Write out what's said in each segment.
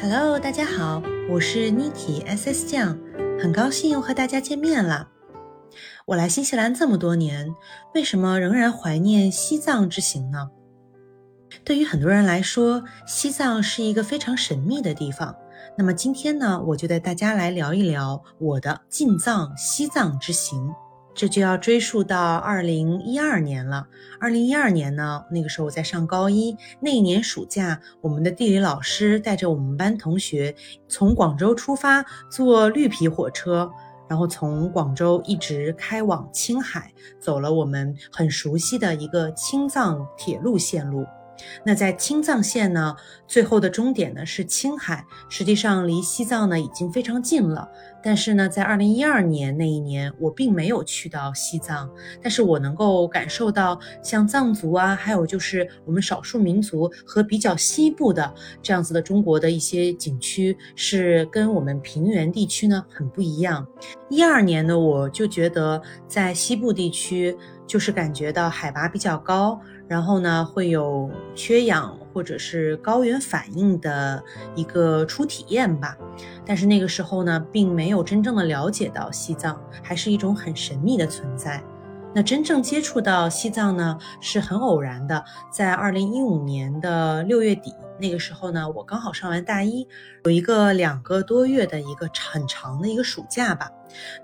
Hello，大家好，我是 Niki SS 酱，很高兴又和大家见面了。我来新西兰这么多年，为什么仍然怀念西藏之行呢？对于很多人来说，西藏是一个非常神秘的地方。那么今天呢，我就带大家来聊一聊我的进藏西藏之行。这就要追溯到二零一二年了。二零一二年呢，那个时候我在上高一，那一年暑假，我们的地理老师带着我们班同学从广州出发，坐绿皮火车，然后从广州一直开往青海，走了我们很熟悉的一个青藏铁路线路。那在青藏线呢，最后的终点呢是青海，实际上离西藏呢已经非常近了。但是呢，在二零一二年那一年，我并没有去到西藏，但是我能够感受到像藏族啊，还有就是我们少数民族和比较西部的这样子的中国的一些景区，是跟我们平原地区呢很不一样。一二年呢，我就觉得在西部地区，就是感觉到海拔比较高。然后呢，会有缺氧或者是高原反应的一个初体验吧。但是那个时候呢，并没有真正的了解到西藏，还是一种很神秘的存在。那真正接触到西藏呢，是很偶然的，在二零一五年的六月底。那个时候呢，我刚好上完大一，有一个两个多月的一个很长的一个暑假吧。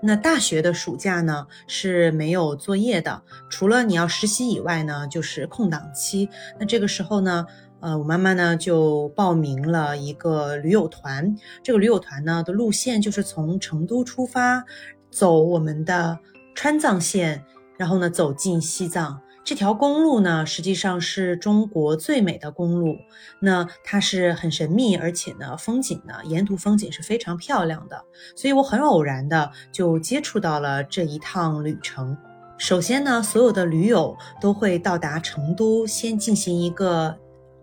那大学的暑假呢是没有作业的，除了你要实习以外呢，就是空档期。那这个时候呢，呃，我妈妈呢就报名了一个驴友团。这个驴友团呢的路线就是从成都出发，走我们的川藏线，然后呢走进西藏。这条公路呢，实际上是中国最美的公路。那它是很神秘，而且呢，风景呢，沿途风景是非常漂亮的。所以我很偶然的就接触到了这一趟旅程。首先呢，所有的驴友都会到达成都，先进行一个。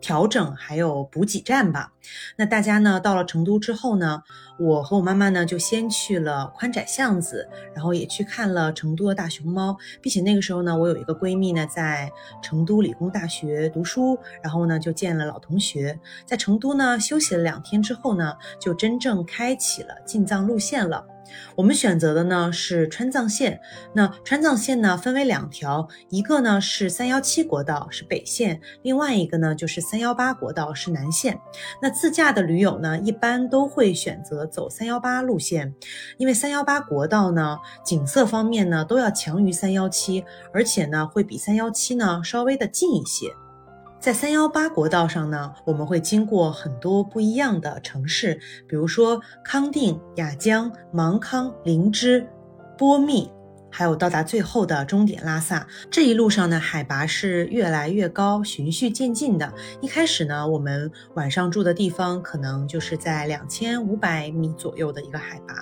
调整还有补给站吧。那大家呢到了成都之后呢，我和我妈妈呢就先去了宽窄巷子，然后也去看了成都的大熊猫，并且那个时候呢，我有一个闺蜜呢在成都理工大学读书，然后呢就见了老同学，在成都呢休息了两天之后呢，就真正开启了进藏路线了。我们选择的呢是川藏线，那川藏线呢分为两条，一个呢是三幺七国道是北线，另外一个呢就是三幺八国道是南线。那自驾的驴友呢一般都会选择走三幺八路线，因为三幺八国道呢景色方面呢都要强于三幺七，而且呢会比三幺七呢稍微的近一些。在三幺八国道上呢，我们会经过很多不一样的城市，比如说康定、雅江、芒康、林芝、波密。还有到达最后的终点拉萨，这一路上呢，海拔是越来越高，循序渐进的。一开始呢，我们晚上住的地方可能就是在两千五百米左右的一个海拔，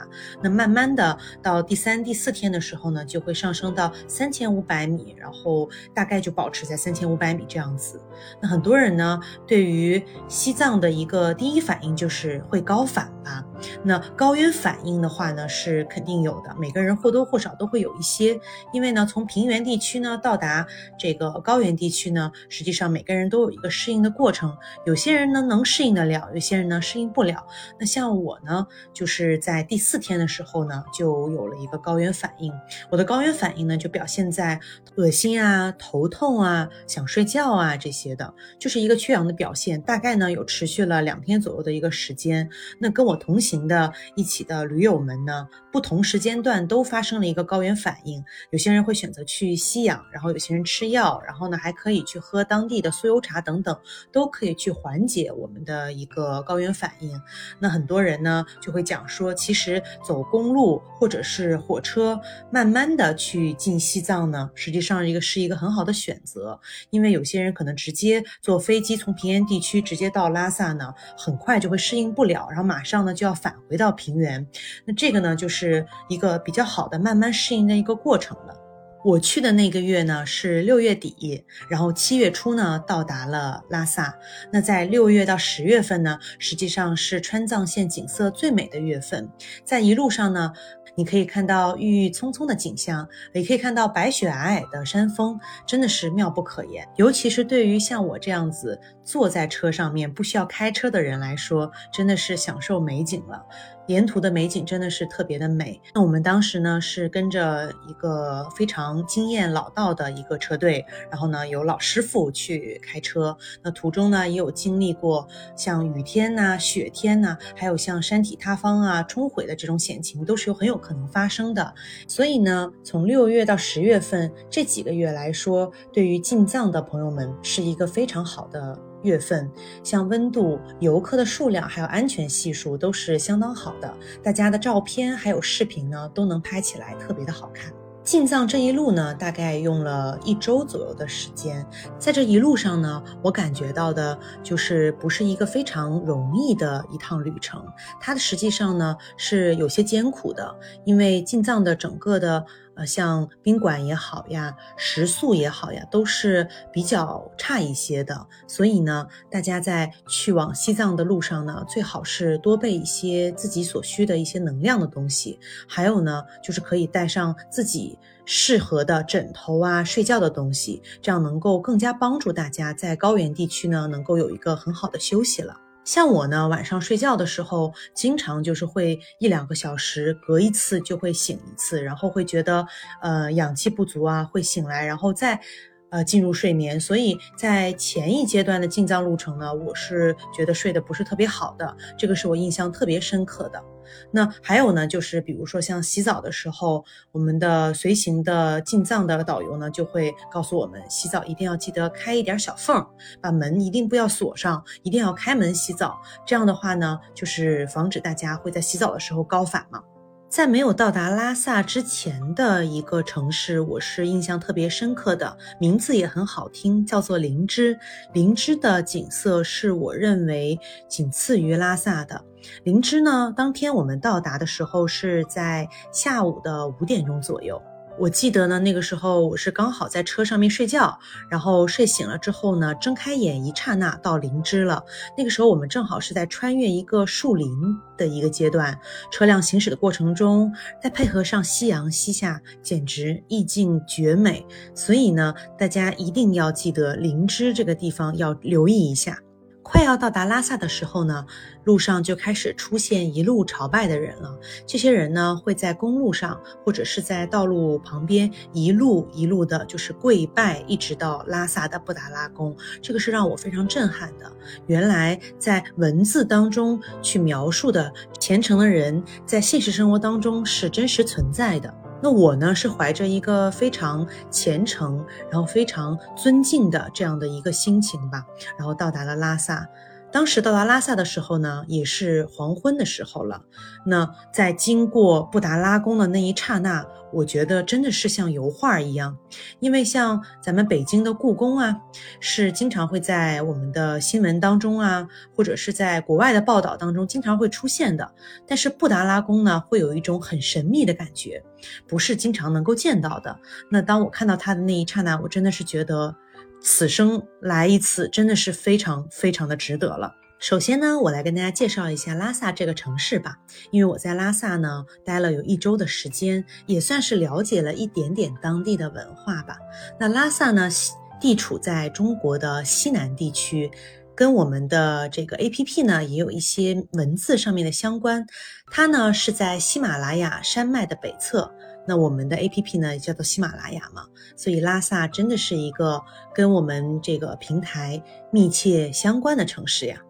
那慢慢的到第三、第四天的时候呢，就会上升到三千五百米，然后大概就保持在三千五百米这样子。那很多人呢，对于西藏的一个第一反应就是会高反吧？那高原反应的话呢，是肯定有的，每个人或多或少都会有。一些，因为呢，从平原地区呢到达这个高原地区呢，实际上每个人都有一个适应的过程。有些人呢能适应得了，有些人呢适应不了。那像我呢，就是在第四天的时候呢，就有了一个高原反应。我的高原反应呢，就表现在恶心啊、头痛啊、想睡觉啊这些的，就是一个缺氧的表现。大概呢有持续了两天左右的一个时间。那跟我同行行的一起的驴友们呢，不同时间段都发生了一个高原。反应，有些人会选择去吸氧，然后有些人吃药，然后呢还可以去喝当地的酥油茶等等，都可以去缓解我们的一个高原反应。那很多人呢就会讲说，其实走公路或者是火车，慢慢的去进西藏呢，实际上一个是一个很好的选择，因为有些人可能直接坐飞机从平原地区直接到拉萨呢，很快就会适应不了，然后马上呢就要返回到平原。那这个呢就是一个比较好的慢慢适应的。一个过程了。我去的那个月呢是六月底，然后七月初呢到达了拉萨。那在六月到十月份呢，实际上是川藏线景色最美的月份，在一路上呢。你可以看到郁郁葱葱的景象，也可以看到白雪皑皑的山峰，真的是妙不可言。尤其是对于像我这样子坐在车上面不需要开车的人来说，真的是享受美景了。沿途的美景真的是特别的美。那我们当时呢是跟着一个非常经验老道的一个车队，然后呢有老师傅去开车。那途中呢也有经历过像雨天呐、雪天呐，还有像山体塌方啊、冲毁的这种险情，都是有很有可能发生的。所以呢，从六月到十月份这几个月来说，对于进藏的朋友们是一个非常好的。月份，像温度、游客的数量，还有安全系数都是相当好的。大家的照片还有视频呢，都能拍起来特别的好看。进藏这一路呢，大概用了一周左右的时间。在这一路上呢，我感觉到的就是不是一个非常容易的一趟旅程。它的实际上呢是有些艰苦的，因为进藏的整个的。呃，像宾馆也好呀，食宿也好呀，都是比较差一些的。所以呢，大家在去往西藏的路上呢，最好是多备一些自己所需的一些能量的东西。还有呢，就是可以带上自己适合的枕头啊，睡觉的东西，这样能够更加帮助大家在高原地区呢，能够有一个很好的休息了。像我呢，晚上睡觉的时候，经常就是会一两个小时隔一次就会醒一次，然后会觉得呃氧气不足啊，会醒来，然后再。呃，进入睡眠，所以在前一阶段的进藏路程呢，我是觉得睡得不是特别好的，这个是我印象特别深刻的。那还有呢，就是比如说像洗澡的时候，我们的随行的进藏的导游呢，就会告诉我们，洗澡一定要记得开一点小缝，把门一定不要锁上，一定要开门洗澡。这样的话呢，就是防止大家会在洗澡的时候高反嘛。在没有到达拉萨之前的一个城市，我是印象特别深刻的，名字也很好听，叫做林芝。林芝的景色是我认为仅次于拉萨的。灵芝呢，当天我们到达的时候是在下午的五点钟左右。我记得呢，那个时候我是刚好在车上面睡觉，然后睡醒了之后呢，睁开眼一刹那到灵芝了。那个时候我们正好是在穿越一个树林的一个阶段，车辆行驶的过程中，再配合上夕阳西下，简直意境绝美。所以呢，大家一定要记得灵芝这个地方要留意一下。快要到达拉萨的时候呢，路上就开始出现一路朝拜的人了。这些人呢，会在公路上或者是在道路旁边一路一路的，就是跪拜，一直到拉萨的布达拉宫。这个是让我非常震撼的。原来在文字当中去描述的虔诚的人，在现实生活当中是真实存在的。那我呢，是怀着一个非常虔诚，然后非常尊敬的这样的一个心情吧，然后到达了拉萨。当时到达拉萨的时候呢，也是黄昏的时候了。那在经过布达拉宫的那一刹那，我觉得真的是像油画一样。因为像咱们北京的故宫啊，是经常会在我们的新闻当中啊，或者是在国外的报道当中经常会出现的。但是布达拉宫呢，会有一种很神秘的感觉，不是经常能够见到的。那当我看到它的那一刹那，我真的是觉得。此生来一次，真的是非常非常的值得了。首先呢，我来跟大家介绍一下拉萨这个城市吧。因为我在拉萨呢待了有一周的时间，也算是了解了一点点当地的文化吧。那拉萨呢，地处在中国的西南地区，跟我们的这个 A P P 呢也有一些文字上面的相关。它呢是在喜马拉雅山脉的北侧。那我们的 A P P 呢叫做喜马拉雅嘛，所以拉萨真的是一个跟我们这个平台密切相关的城市呀。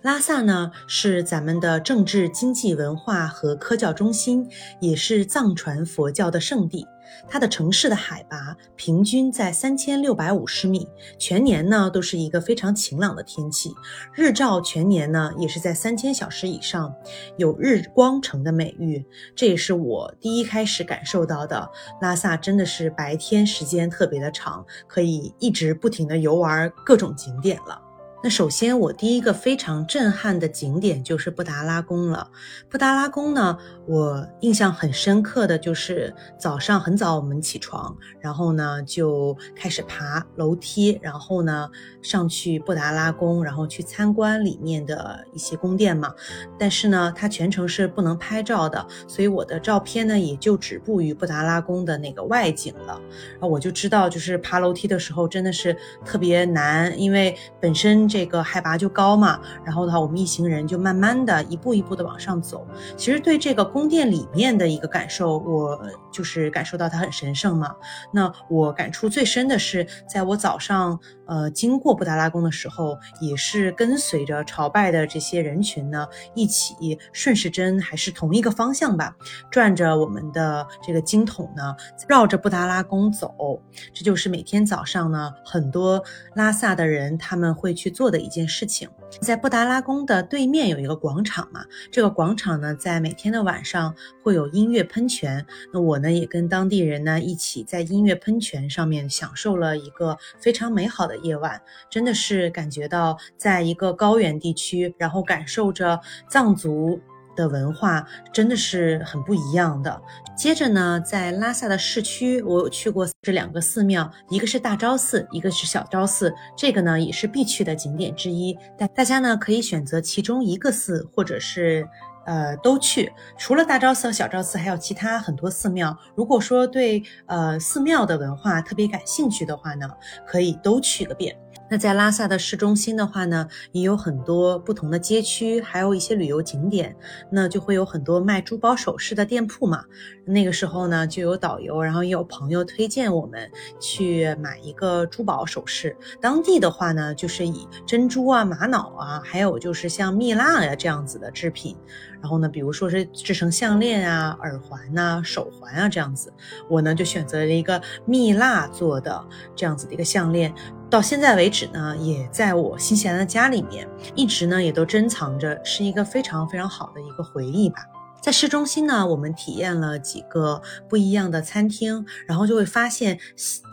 拉萨呢是咱们的政治、经济、文化和科教中心，也是藏传佛教的圣地。它的城市的海拔平均在三千六百五十米，全年呢都是一个非常晴朗的天气，日照全年呢也是在三千小时以上，有日光城的美誉。这也是我第一开始感受到的，拉萨真的是白天时间特别的长，可以一直不停的游玩各种景点了。那首先，我第一个非常震撼的景点就是布达拉宫了。布达拉宫呢，我印象很深刻的就是早上很早我们起床，然后呢就开始爬楼梯，然后呢上去布达拉宫，然后去参观里面的一些宫殿嘛。但是呢，它全程是不能拍照的，所以我的照片呢也就止步于布达拉宫的那个外景了。然后我就知道，就是爬楼梯的时候真的是特别难，因为本身。这个海拔就高嘛，然后的话，我们一行人就慢慢的一步一步的往上走。其实对这个宫殿里面的一个感受，我就是感受到它很神圣嘛。那我感触最深的是，在我早上呃经过布达拉宫的时候，也是跟随着朝拜的这些人群呢，一起顺时针还是同一个方向吧，转着我们的这个经筒呢，绕着布达拉宫走。这就是每天早上呢，很多拉萨的人他们会去做。做的一件事情，在布达拉宫的对面有一个广场嘛，这个广场呢，在每天的晚上会有音乐喷泉。那我呢，也跟当地人呢一起在音乐喷泉上面享受了一个非常美好的夜晚，真的是感觉到在一个高原地区，然后感受着藏族。的文化真的是很不一样的。接着呢，在拉萨的市区，我有去过这两个寺庙，一个是大昭寺，一个是小昭寺。这个呢也是必去的景点之一。大大家呢可以选择其中一个寺，或者是呃都去。除了大昭寺和小昭寺，还有其他很多寺庙。如果说对呃寺庙的文化特别感兴趣的话呢，可以都去个遍。那在拉萨的市中心的话呢，也有很多不同的街区，还有一些旅游景点，那就会有很多卖珠宝首饰的店铺嘛。那个时候呢，就有导游，然后也有朋友推荐我们去买一个珠宝首饰。当地的话呢，就是以珍珠啊、玛瑙啊，还有就是像蜜蜡呀这样子的制品。然后呢，比如说是制成项链啊、耳环呐、手环啊这样子。我呢就选择了一个蜜蜡做的这样子的一个项链。到现在为止呢，也在我新西兰的家里面，一直呢也都珍藏着，是一个非常非常好的一个回忆吧。在市中心呢，我们体验了几个不一样的餐厅，然后就会发现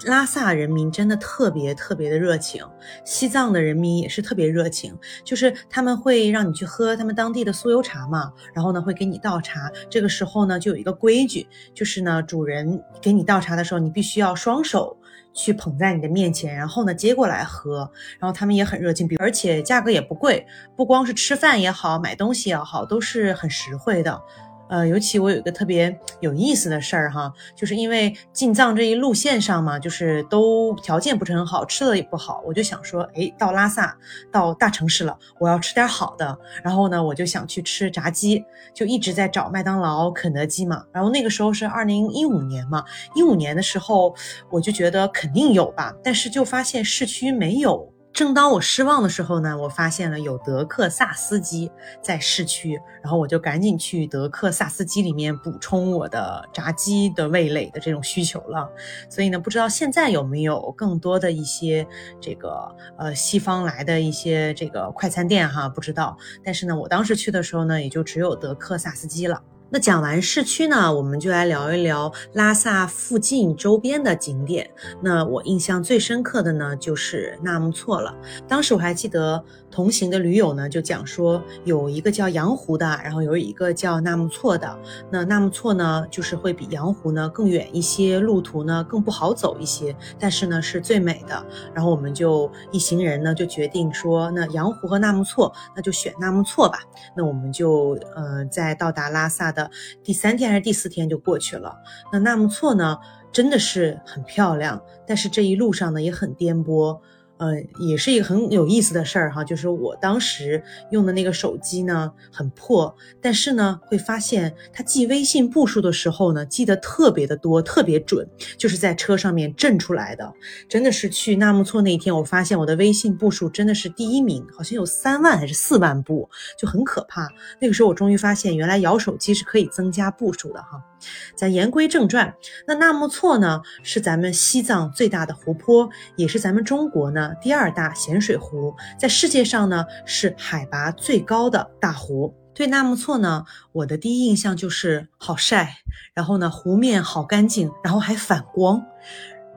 拉萨人民真的特别特别的热情，西藏的人民也是特别热情，就是他们会让你去喝他们当地的酥油茶嘛，然后呢会给你倒茶，这个时候呢就有一个规矩，就是呢主人给你倒茶的时候，你必须要双手去捧在你的面前，然后呢接过来喝，然后他们也很热情，比而且价格也不贵，不光是吃饭也好，买东西也好，都是很实惠的。呃，尤其我有一个特别有意思的事儿哈，就是因为进藏这一路线上嘛，就是都条件不是很好，吃的也不好，我就想说，哎，到拉萨，到大城市了，我要吃点好的。然后呢，我就想去吃炸鸡，就一直在找麦当劳、肯德基嘛。然后那个时候是二零一五年嘛，一五年的时候我就觉得肯定有吧，但是就发现市区没有。正当我失望的时候呢，我发现了有德克萨斯鸡在市区，然后我就赶紧去德克萨斯鸡里面补充我的炸鸡的味蕾的这种需求了。所以呢，不知道现在有没有更多的一些这个呃西方来的一些这个快餐店哈，不知道。但是呢，我当时去的时候呢，也就只有德克萨斯鸡了。那讲完市区呢，我们就来聊一聊拉萨附近周边的景点。那我印象最深刻的呢，就是纳木错了。当时我还记得。同行的驴友呢，就讲说有一个叫羊湖的，然后有一个叫纳木错的。那纳木错呢，就是会比羊湖呢更远一些，路途呢更不好走一些，但是呢是最美的。然后我们就一行人呢就决定说，那羊湖和纳木错，那就选纳木错吧。那我们就呃在到达拉萨的第三天还是第四天就过去了。那纳木错呢真的是很漂亮，但是这一路上呢也很颠簸。呃，也是一个很有意思的事儿哈，就是我当时用的那个手机呢很破，但是呢会发现它记微信步数的时候呢记得特别的多，特别准，就是在车上面震出来的。真的是去纳木错那一天，我发现我的微信步数真的是第一名，好像有三万还是四万步，就很可怕。那个时候我终于发现，原来摇手机是可以增加步数的哈。咱言归正传，那纳木错呢是咱们西藏最大的湖泊，也是咱们中国呢第二大咸水湖，在世界上呢是海拔最高的大湖。对纳木错呢，我的第一印象就是好晒，然后呢湖面好干净，然后还反光。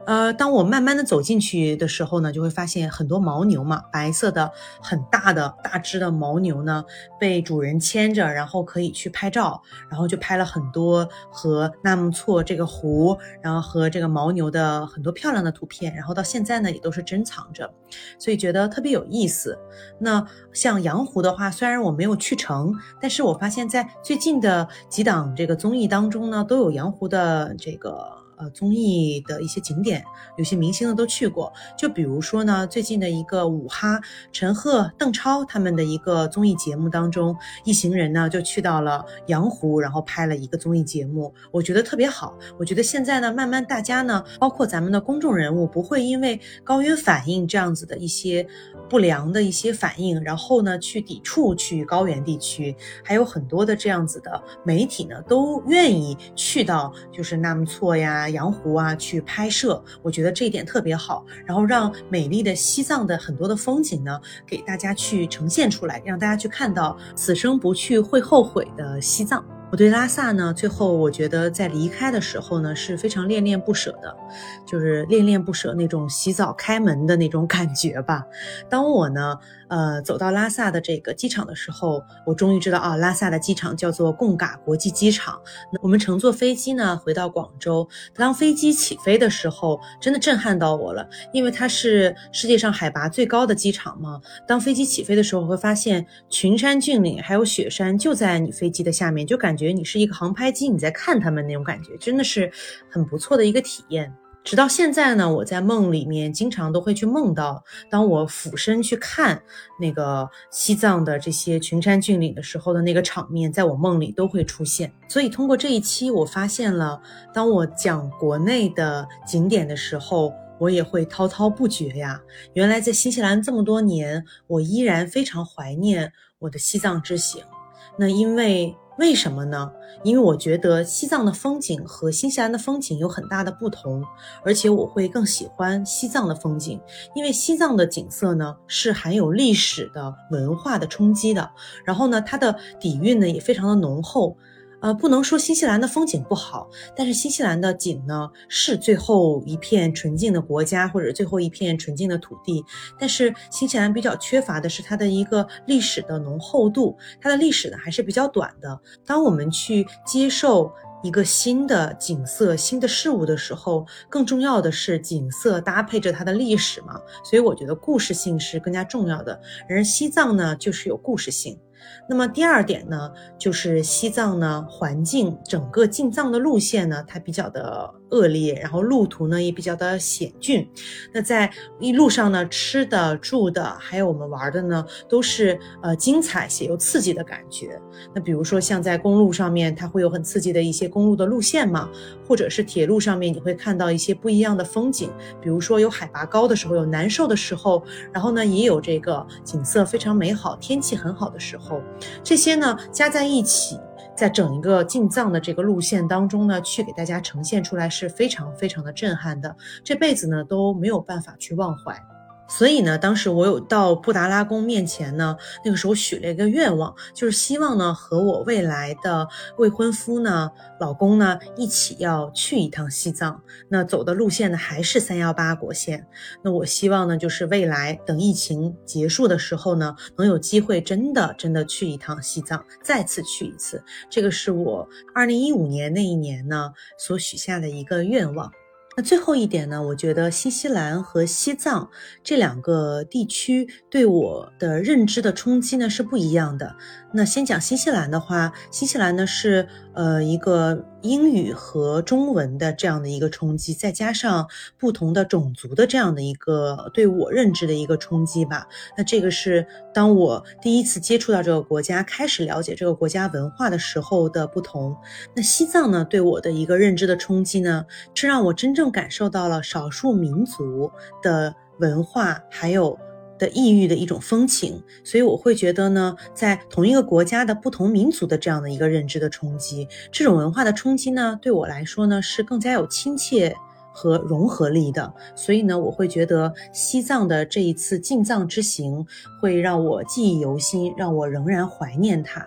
呃，当我慢慢的走进去的时候呢，就会发现很多牦牛嘛，白色的很大的大只的牦牛呢，被主人牵着，然后可以去拍照，然后就拍了很多和纳木错这个湖，然后和这个牦牛的很多漂亮的图片，然后到现在呢也都是珍藏着，所以觉得特别有意思。那像羊湖的话，虽然我没有去成，但是我发现在最近的几档这个综艺当中呢，都有羊湖的这个。呃，综艺的一些景点，有些明星呢都去过。就比如说呢，最近的一个五哈，陈赫、邓超他们的一个综艺节目当中，一行人呢就去到了羊湖，然后拍了一个综艺节目，我觉得特别好。我觉得现在呢，慢慢大家呢，包括咱们的公众人物，不会因为高原反应这样子的一些不良的一些反应，然后呢去抵触去高原地区，还有很多的这样子的媒体呢，都愿意去到就是纳木错呀。羊湖啊，去拍摄，我觉得这一点特别好。然后让美丽的西藏的很多的风景呢，给大家去呈现出来，让大家去看到此生不去会后悔的西藏。我对拉萨呢，最后我觉得在离开的时候呢，是非常恋恋不舍的，就是恋恋不舍那种洗澡开门的那种感觉吧。当我呢。呃，走到拉萨的这个机场的时候，我终于知道啊，拉萨的机场叫做贡嘎国际机场。我们乘坐飞机呢，回到广州。当飞机起飞的时候，真的震撼到我了，因为它是世界上海拔最高的机场嘛。当飞机起飞的时候，会发现群山峻岭还有雪山就在你飞机的下面，就感觉你是一个航拍机，你在看他们那种感觉，真的是很不错的一个体验。直到现在呢，我在梦里面经常都会去梦到，当我俯身去看那个西藏的这些群山峻岭的时候的那个场面，在我梦里都会出现。所以通过这一期，我发现了，当我讲国内的景点的时候，我也会滔滔不绝呀。原来在新西兰这么多年，我依然非常怀念我的西藏之行。那因为。为什么呢？因为我觉得西藏的风景和新西兰的风景有很大的不同，而且我会更喜欢西藏的风景，因为西藏的景色呢是含有历史的文化的冲击的，然后呢它的底蕴呢也非常的浓厚。呃，不能说新西兰的风景不好，但是新西兰的景呢是最后一片纯净的国家，或者最后一片纯净的土地。但是新西兰比较缺乏的是它的一个历史的浓厚度，它的历史呢还是比较短的。当我们去接受一个新的景色、新的事物的时候，更重要的是景色搭配着它的历史嘛。所以我觉得故事性是更加重要的。而西藏呢，就是有故事性。那么第二点呢，就是西藏呢环境整个进藏的路线呢，它比较的恶劣，然后路途呢也比较的险峻。那在一路上呢，吃的、住的，还有我们玩的呢，都是呃精彩且又刺激的感觉。那比如说像在公路上面，它会有很刺激的一些公路的路线嘛，或者是铁路上面，你会看到一些不一样的风景。比如说有海拔高的时候，有难受的时候，然后呢也有这个景色非常美好、天气很好的时候。这些呢加在一起，在整一个进藏的这个路线当中呢，去给大家呈现出来是非常非常的震撼的，这辈子呢都没有办法去忘怀。所以呢，当时我有到布达拉宫面前呢，那个时候许了一个愿望，就是希望呢和我未来的未婚夫呢、老公呢一起要去一趟西藏。那走的路线呢还是三幺八国线。那我希望呢，就是未来等疫情结束的时候呢，能有机会真的真的去一趟西藏，再次去一次。这个是我二零一五年那一年呢所许下的一个愿望。那最后一点呢，我觉得新西兰和西藏这两个地区对我的认知的冲击呢是不一样的。那先讲新西兰的话，新西兰呢是呃一个英语和中文的这样的一个冲击，再加上不同的种族的这样的一个对我认知的一个冲击吧。那这个是当我第一次接触到这个国家，开始了解这个国家文化的时候的不同。那西藏呢对我的一个认知的冲击呢，是让我真正感受到了少数民族的文化，还有。的异域的一种风情，所以我会觉得呢，在同一个国家的不同民族的这样的一个认知的冲击，这种文化的冲击呢，对我来说呢是更加有亲切和融合力的。所以呢，我会觉得西藏的这一次进藏之行会让我记忆犹新，让我仍然怀念它。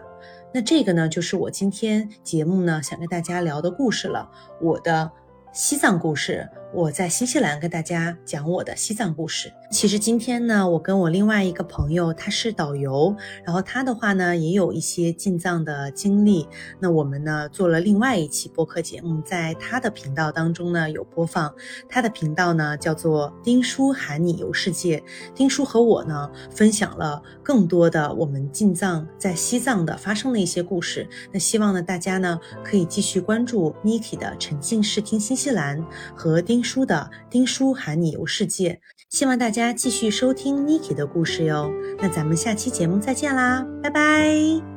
那这个呢，就是我今天节目呢想跟大家聊的故事了，我的西藏故事，我在新西兰跟大家讲我的西藏故事。其实今天呢，我跟我另外一个朋友，他是导游，然后他的话呢，也有一些进藏的经历。那我们呢，做了另外一期播客节目，在他的频道当中呢有播放。他的频道呢叫做丁叔喊你游世界。丁叔和我呢分享了更多的我们进藏在西藏的发生的一些故事。那希望呢大家呢可以继续关注 Niki 的沉浸式听新西兰和丁书的丁叔喊你游世界。希望大家继续收听 Niki 的故事哟。那咱们下期节目再见啦，拜拜。